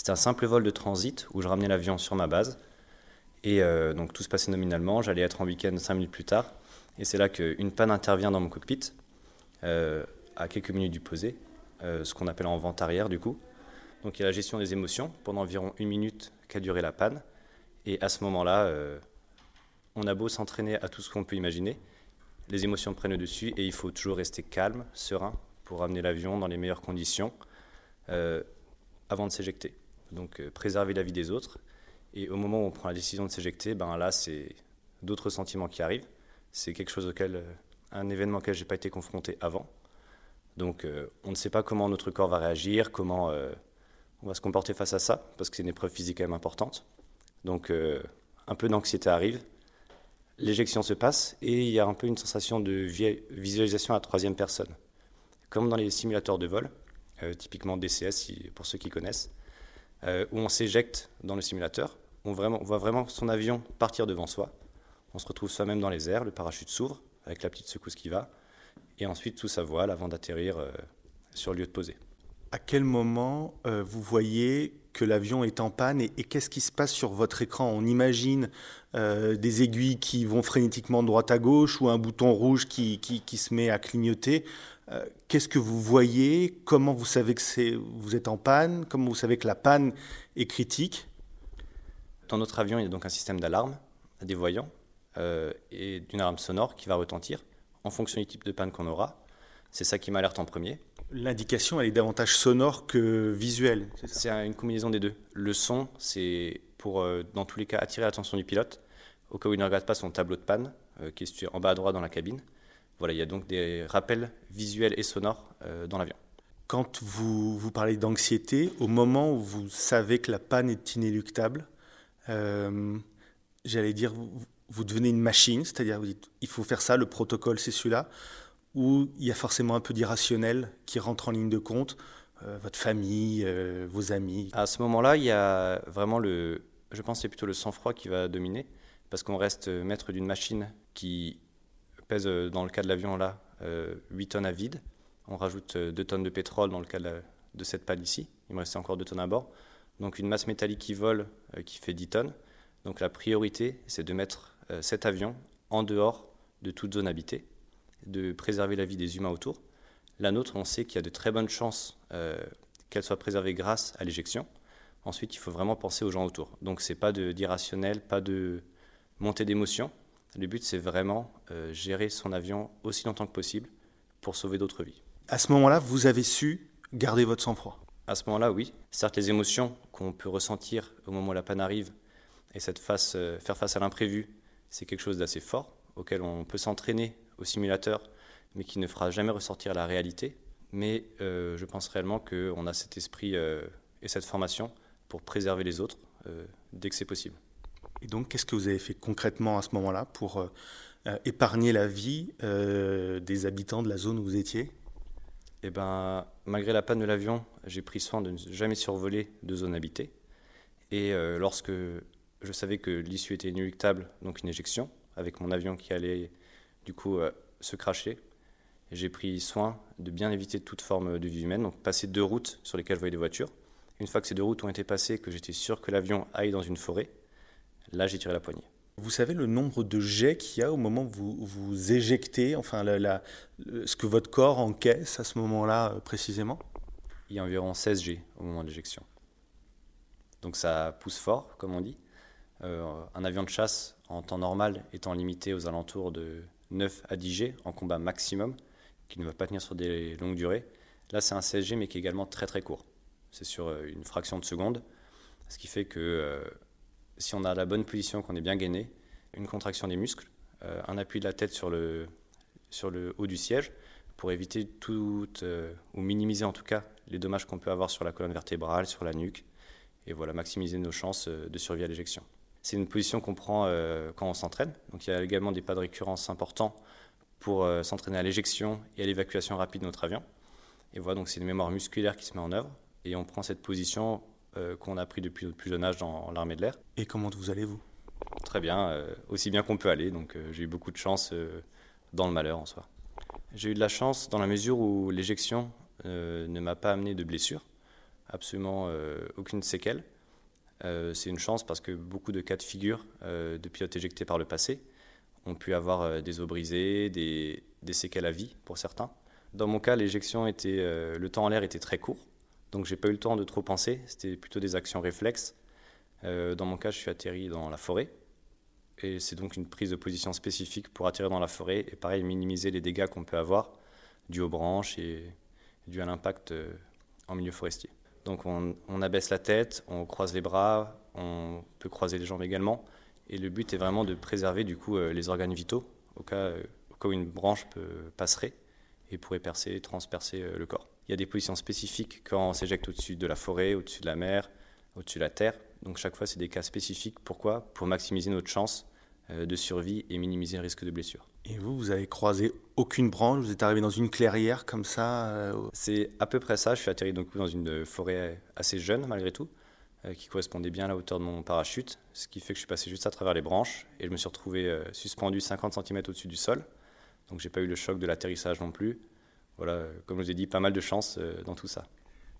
C'était un simple vol de transit où je ramenais l'avion sur ma base. Et euh, donc tout se passait nominalement. J'allais être en week-end cinq minutes plus tard. Et c'est là qu'une panne intervient dans mon cockpit, euh, à quelques minutes du posé, euh, ce qu'on appelle en vente arrière du coup. Donc il y a la gestion des émotions pendant environ une minute qu'a duré la panne. Et à ce moment-là, on a beau s'entraîner à tout ce qu'on peut imaginer, les émotions prennent le dessus et il faut toujours rester calme, serein pour amener l'avion dans les meilleures conditions avant de s'éjecter. Donc préserver la vie des autres et au moment où on prend la décision de s'éjecter, ben là, c'est d'autres sentiments qui arrivent. C'est quelque chose auquel, euh, un événement auquel j'ai pas été confronté avant. Donc, euh, on ne sait pas comment notre corps va réagir, comment euh, on va se comporter face à ça, parce que c'est une épreuve physique quand même importante. Donc, un peu d'anxiété arrive, l'éjection se passe, et il y a un peu une sensation de visualisation à troisième personne. Comme dans les simulateurs de vol, typiquement DCS pour ceux qui connaissent, où on s'éjecte dans le simulateur on, voit vraiment son avion partir devant soi. On se retrouve soi-même dans les airs, le parachute s'ouvre avec la petite secousse qui va, et ensuite tout sa voile avant d'atterrir euh, sur le lieu de poser. À quel moment euh, vous voyez que l'avion est en panne et, qu'est-ce qui se passe sur votre écran? On imagine euh, des aiguilles qui vont frénétiquement de droite à gauche ou un bouton rouge qui, qui se met à clignoter. qu'est-ce que vous voyez? Comment vous savez que vous êtes en panne? Comment vous savez que la panne est critique? Dans notre avion, il y a donc un système d'alarme, des voyants euh, et d'une alarme sonore qui va retentir en fonction du type de panne qu'on aura. C'est ça qui m'alerte en premier. L'indication, elle est davantage sonore que visuelle. C'est une combinaison des deux. Le son, c'est pour, euh, dans tous les cas, attirer l'attention du pilote, au cas où il ne regarde pas son tableau de panne, euh, qui est situé en bas à droite dans la cabine. Voilà, il y a donc des rappels visuels et sonores dans l'avion. Quand vous, vous parlez d'anxiété, au moment où vous savez que la panne est inéluctable, euh, j'allais dire, vous, devenez une machine, c'est-à-dire vous dites, il faut faire ça, le protocole c'est celui-là, ou il y a forcément un peu d'irrationnel qui rentre en ligne de compte, euh, votre famille, euh, vos amis. À ce moment-là, il y a vraiment le, je pense, c'est plutôt le sang-froid qui va dominer, parce qu'on reste maître d'une machine qui pèse, dans le cas de l'avion là, 8 tonnes à vide. On rajoute 2 tonnes de pétrole dans le cas de, de cette pale ici. Il me restait encore 2 tonnes à bord donc une masse métallique qui vole euh, qui fait 10 tonnes. Donc la priorité, c'est de mettre euh, cet avion en dehors de toute zone habitée, de préserver la vie des humains autour. La nôtre, on sait qu'il y a de très bonnes chances euh, qu'elle soit préservée grâce à l'éjection. Ensuite, il faut vraiment penser aux gens autour. Donc c'est pas d'irrationnel, pas de montée d'émotion. Le but, c'est vraiment gérer son avion aussi longtemps que possible pour sauver d'autres vies. À ce moment-là, vous avez su garder votre sang-froid? À ce moment-là, oui. Certes, les émotions qu'on peut ressentir au moment où la panne arrive et cette face, euh, faire face à l'imprévu, c'est quelque chose d'assez fort, auquel on peut s'entraîner au simulateur, mais qui ne fera jamais ressortir la réalité. Mais euh, je pense réellement qu'on a cet esprit euh, et cette formation pour préserver les autres dès que c'est possible. Et donc, qu'est-ce que vous avez fait concrètement à ce moment-là pour épargner la vie des habitants de la zone où vous étiez? Eh ben, malgré la panne de l'avion, j'ai pris soin de ne jamais survoler de zone habitée. Et euh, lorsque je savais que l'issue était inéluctable, donc une éjection, avec mon avion qui allait du coup euh, se cracher, j'ai pris soin de bien éviter toute forme de vie humaine, donc passer deux routes sur lesquelles je voyais des voitures. Une fois que ces deux routes ont été passées, que j'étais sûr que l'avion aille dans une forêt, là j'ai tiré la poignée. Vous savez le nombre de jets qu'il y a au moment où vous vous éjectez, enfin la, ce que votre corps encaisse à ce moment-là euh, précisément? Il y a environ 16 G au moment de l'éjection. Donc ça pousse fort, comme on dit. Euh, un avion de chasse en temps normal étant limité aux alentours de 9 à 10 G en combat maximum, qui ne va pas tenir sur des longues durées. Là, c'est un 16 G, mais qui est également très très court. C'est sur euh, une fraction de seconde, ce qui fait que si on a la bonne position, qu'on est bien gainé, une contraction des muscles, euh, un appui de la tête sur le, sur le haut du siège pour éviter tout, euh, ou minimiser en tout cas les dommages qu'on peut avoir sur la colonne vertébrale, sur la nuque, et voilà, maximiser nos chances euh, de survie à l'éjection. C'est une position qu'on prend quand on s'entraîne. Donc il y a également des pas de récurrence importants pour s'entraîner à l'éjection et à l'évacuation rapide de notre avion. Et voilà, donc c'est une mémoire musculaire qui se met en œuvre. Et on prend cette position euh, qu'on a pris depuis notre plus jeune âge dans l'armée de l'air. Et comment vous allez-vous? Très bien, euh, aussi bien qu'on peut aller. Donc euh, j'ai eu beaucoup de chance dans le malheur en soi. J'ai eu de la chance dans la mesure où l'éjection ne m'a pas amené de blessure. absolument aucune séquelle. C'est une chance parce que beaucoup de cas de figure de pilotes éjectés par le passé ont pu avoir des os brisés, des, séquelles à vie pour certains. Dans mon cas, l'éjection était, le temps en l'air était très court, donc j'ai pas eu le temps de trop penser. C'était plutôt des actions réflexes. dans mon cas, je suis atterri dans la forêt, et c'est donc une prise de position spécifique pour atterrir dans la forêt et pareil minimiser les dégâts qu'on peut avoir dus aux branches et dus à l'impact euh, en milieu forestier. Donc on, abaisse la tête, on croise les bras, on peut croiser les jambes également et le but est vraiment de préserver du coup euh, les organes vitaux au cas, euh, au cas où une branche peut, passerait et pourrait percer, transpercer le corps. Il y a des positions spécifiques quand on s'éjecte au-dessus de la forêt, au-dessus de la mer, au-dessus de la terre. Donc chaque fois, c'est des cas spécifiques. Pourquoi? Pour maximiser notre chance euh, de survie et minimiser le risque de blessure. Et vous, vous avez croisé aucune branche Vous êtes arrivé dans une clairière comme ça euh, C'est à peu près ça. Je suis atterri donc dans une forêt assez jeune malgré tout, euh, qui correspondait bien à la hauteur de mon parachute, ce qui fait que je suis passé juste à travers les branches et je me suis retrouvé suspendu 50 cm au-dessus du sol. Donc j'ai pas eu le choc de l'atterrissage non plus. Voilà, comme je vous ai dit, pas mal de chance dans tout ça.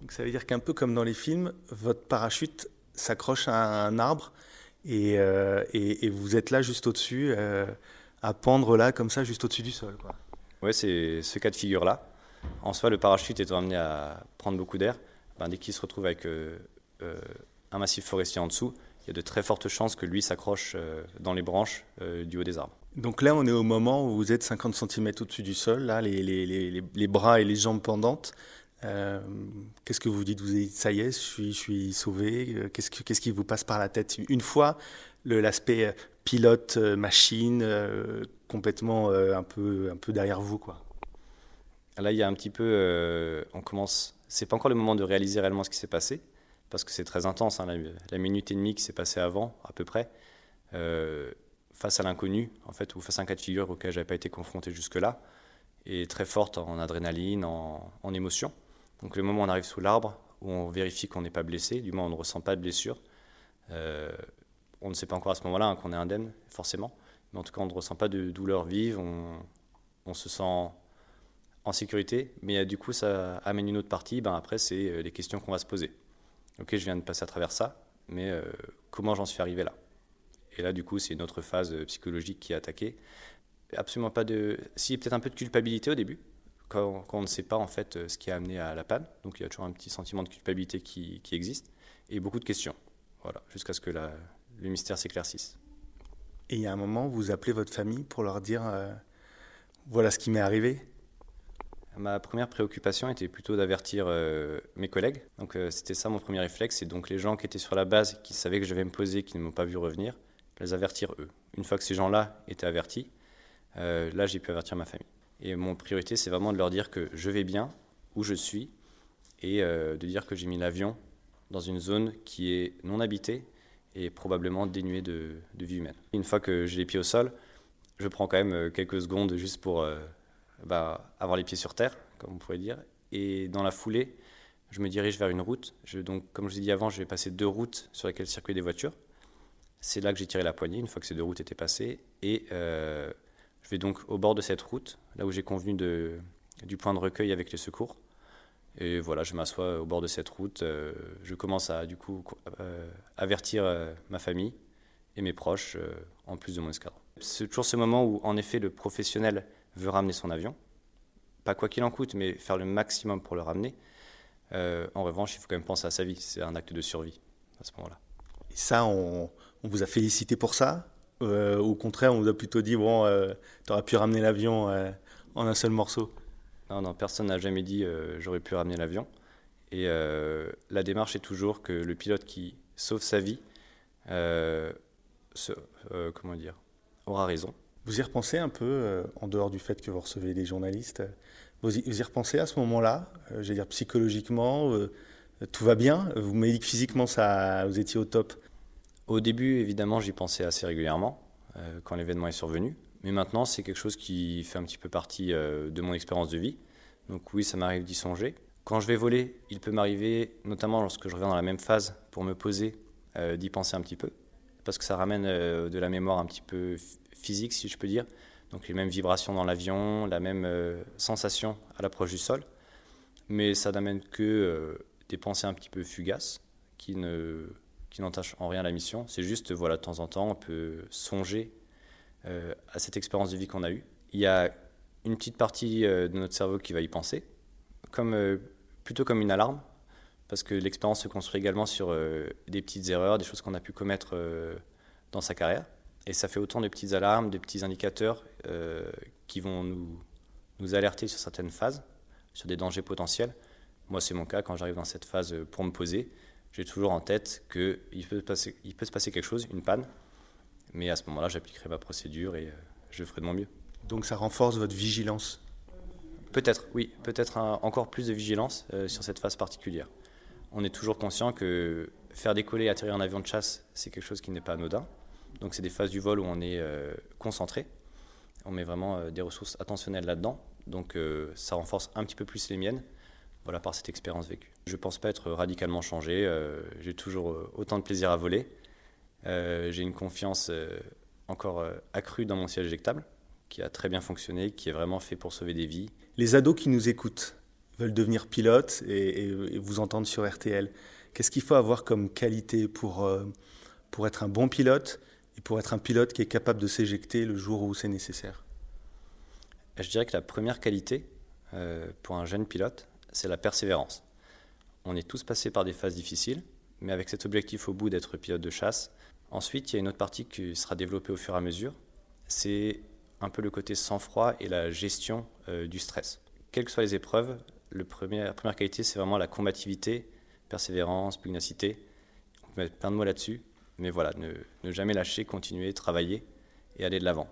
Donc ça veut dire qu'un peu comme dans les films, votre parachute s'accroche à un arbre euh, et, et, vous êtes là juste au-dessus, euh, à pendre là comme ça, juste au-dessus du sol. Oui, c'est ce cas de figure-là. En soi, le parachute étant amené à prendre beaucoup d'air, ben, dès qu'il se retrouve avec euh, un massif forestier en dessous, il y a de très fortes chances que lui s'accroche dans les branches du haut des arbres. Donc là, on est au moment où vous êtes 50 cm au-dessus du sol, là, les, les, les, les, bras et les jambes pendantes. Euh, qu'est-ce que vous dites? Vous dites, ça y est, je suis, je suis sauvé. Euh, qu'est-ce qui vous passe par la tête? Une fois l'aspect euh, pilote, machine, complètement un, peu, un peu derrière vous quoi. Là, il y a un petit peu. on commence. C'est pas encore le moment de réaliser réellement ce qui s'est passé, parce que c'est très intense. Hein, la, minute et demie qui s'est passée avant, à peu près, face à l'inconnu, en fait, ou face à un cas de figure auquel j'avais pas été confronté jusque-là, et très forte en adrénaline, en, émotion. Donc le moment où on arrive sous l'arbre, où on vérifie qu'on n'est pas blessé, du moins on ne ressent pas de blessure, euh, on ne sait pas encore à ce moment-là hein, qu'on est indemne, forcément, mais en tout cas on ne ressent pas de douleur vive, on, se sent en sécurité, mais du coup ça amène une autre partie, ben après c'est euh, les questions qu'on va se poser. Ok, je viens de passer à travers ça, mais euh, comment j'en suis arrivé là? Et là du coup c'est une autre phase psychologique qui est attaquée. Absolument pas de... Si, peut-être un peu de culpabilité au début, quand, on ne sait pas en fait euh, ce qui a amené à la panne. Donc il y a toujours un petit sentiment de culpabilité qui, existe et beaucoup de questions. Voilà, jusqu'à ce que la, le mystère s'éclaircisse. Et il y a un moment, vous appelez votre famille pour leur dire euh, voilà ce qui m'est arrivé. Ma première préoccupation était plutôt d'avertir euh, mes collègues. Donc c'était ça mon premier réflexe. Et donc les gens qui étaient sur la base, qui savaient que je vais me poser, qui ne m'ont pas vu revenir, les avertir eux. Une fois que ces gens-là étaient avertis, là j'ai pu avertir ma famille. Et mon priorité, c'est vraiment de leur dire que je vais bien, où je suis, et euh, de dire que j'ai mis l'avion dans une zone qui est non habitée et probablement dénuée de, vie humaine. Une fois que j'ai les pieds au sol, je prends quand même euh, quelques secondes juste pour euh, bah, avoir les pieds sur terre, comme on pourrait dire. Et dans la foulée, je me dirige vers une route. Je, donc, comme je l'ai dit avant, je vais passer deux routes sur lesquelles circulent des voitures. C'est là que j'ai tiré la poignée, une fois que ces deux routes étaient passées. Et je vais donc au bord de cette route, là où j'ai convenu du point de recueil avec les secours. Et voilà, je m'assois au bord de cette route. Euh, je commence à du coup euh, avertir euh, ma famille et mes proches en plus de mon escadron. C'est toujours ce moment où en effet le professionnel veut ramener son avion, pas quoi qu'il en coûte, mais faire le maximum pour le ramener. en revanche, il faut quand même penser à sa vie. C'est un acte de survie à ce moment-là. Et ça, on, vous a félicité pour ça euh, au contraire, on vous a plutôt dit bon, euh, tu aurais pu ramener l'avion en un seul morceau? Non, non, personne n'a jamais dit j'aurais pu ramener l'avion. Et la démarche est toujours que le pilote qui sauve sa vie, comment dire, aura raison. Vous y repensez un peu, en dehors du fait que vous recevez des journalistes, vous y, repensez à ce moment-là, veux dire psychologiquement, tout va bien, vous m'avez dit que physiquement ça, vous étiez au top. Au début, évidemment, j'y pensais assez régulièrement euh, quand l'événement est survenu. Mais maintenant, c'est quelque chose qui fait un petit peu partie euh, de mon expérience de vie. Donc oui, ça m'arrive d'y songer. Quand je vais voler, il peut m'arriver, notamment lorsque je reviens dans la même phase pour me poser, euh, d'y penser un petit peu. Parce que ça ramène de la mémoire un petit peu physique, si je peux dire. Donc les mêmes vibrations dans l'avion, la même sensation à l'approche du sol. Mais ça n'amène que des pensées un petit peu fugaces qui ne qui n'entachent en rien la mission. C'est juste, voilà, de temps en temps, on peut songer à cette expérience de vie qu'on a eue. Il y a une petite partie de notre cerveau qui va y penser, comme, plutôt comme une alarme, parce que l'expérience se construit également sur des petites erreurs, des choses qu'on a pu commettre dans sa carrière. Et ça fait autant de petites alarmes, des petits indicateurs euh, qui vont nous, nous alerter sur certaines phases, sur des dangers potentiels. Moi, c'est mon cas, quand j'arrive dans cette phase pour me poser, j'ai toujours en tête qu'il peut se passer quelque chose, une panne, mais à ce moment-là, j'appliquerai ma procédure et euh, je ferai de mon mieux. Donc ça renforce votre vigilance? Peut-être, oui, peut-être encore plus de vigilance euh, sur cette phase particulière. On est toujours conscient que faire décoller et atterrir un avion de chasse, c'est quelque chose qui n'est pas anodin. Donc c'est des phases du vol où on est euh, concentré, on met vraiment euh, des ressources attentionnelles là-dedans, donc ça renforce un petit peu plus les miennes, voilà par cette expérience vécue. Je ne pense pas être radicalement changé, j'ai toujours autant de plaisir à voler, j'ai une confiance encore accrue dans mon siège éjectable, qui a très bien fonctionné, qui est vraiment fait pour sauver des vies. Les ados qui nous écoutent veulent devenir pilotes et, et vous entendre sur RTL. Qu'est-ce qu'il faut avoir comme qualité pour, pour être un bon pilote et pour être un pilote qui est capable de s'éjecter le jour où c'est nécessaire? Je dirais que la première qualité euh, pour un jeune pilote, c'est la persévérance. On est tous passés par des phases difficiles, mais avec cet objectif au bout d'être pilote de chasse. Ensuite, il y a une autre partie qui sera développée au fur et à mesure, c'est un peu le côté sang-froid et la gestion euh, du stress. Quelles que soient les épreuves, la première qualité, c'est vraiment la combativité, persévérance, pugnacité. On peut mettre plein de mots là-dessus, mais voilà, ne, jamais lâcher, continuer, travailler et aller de l'avant.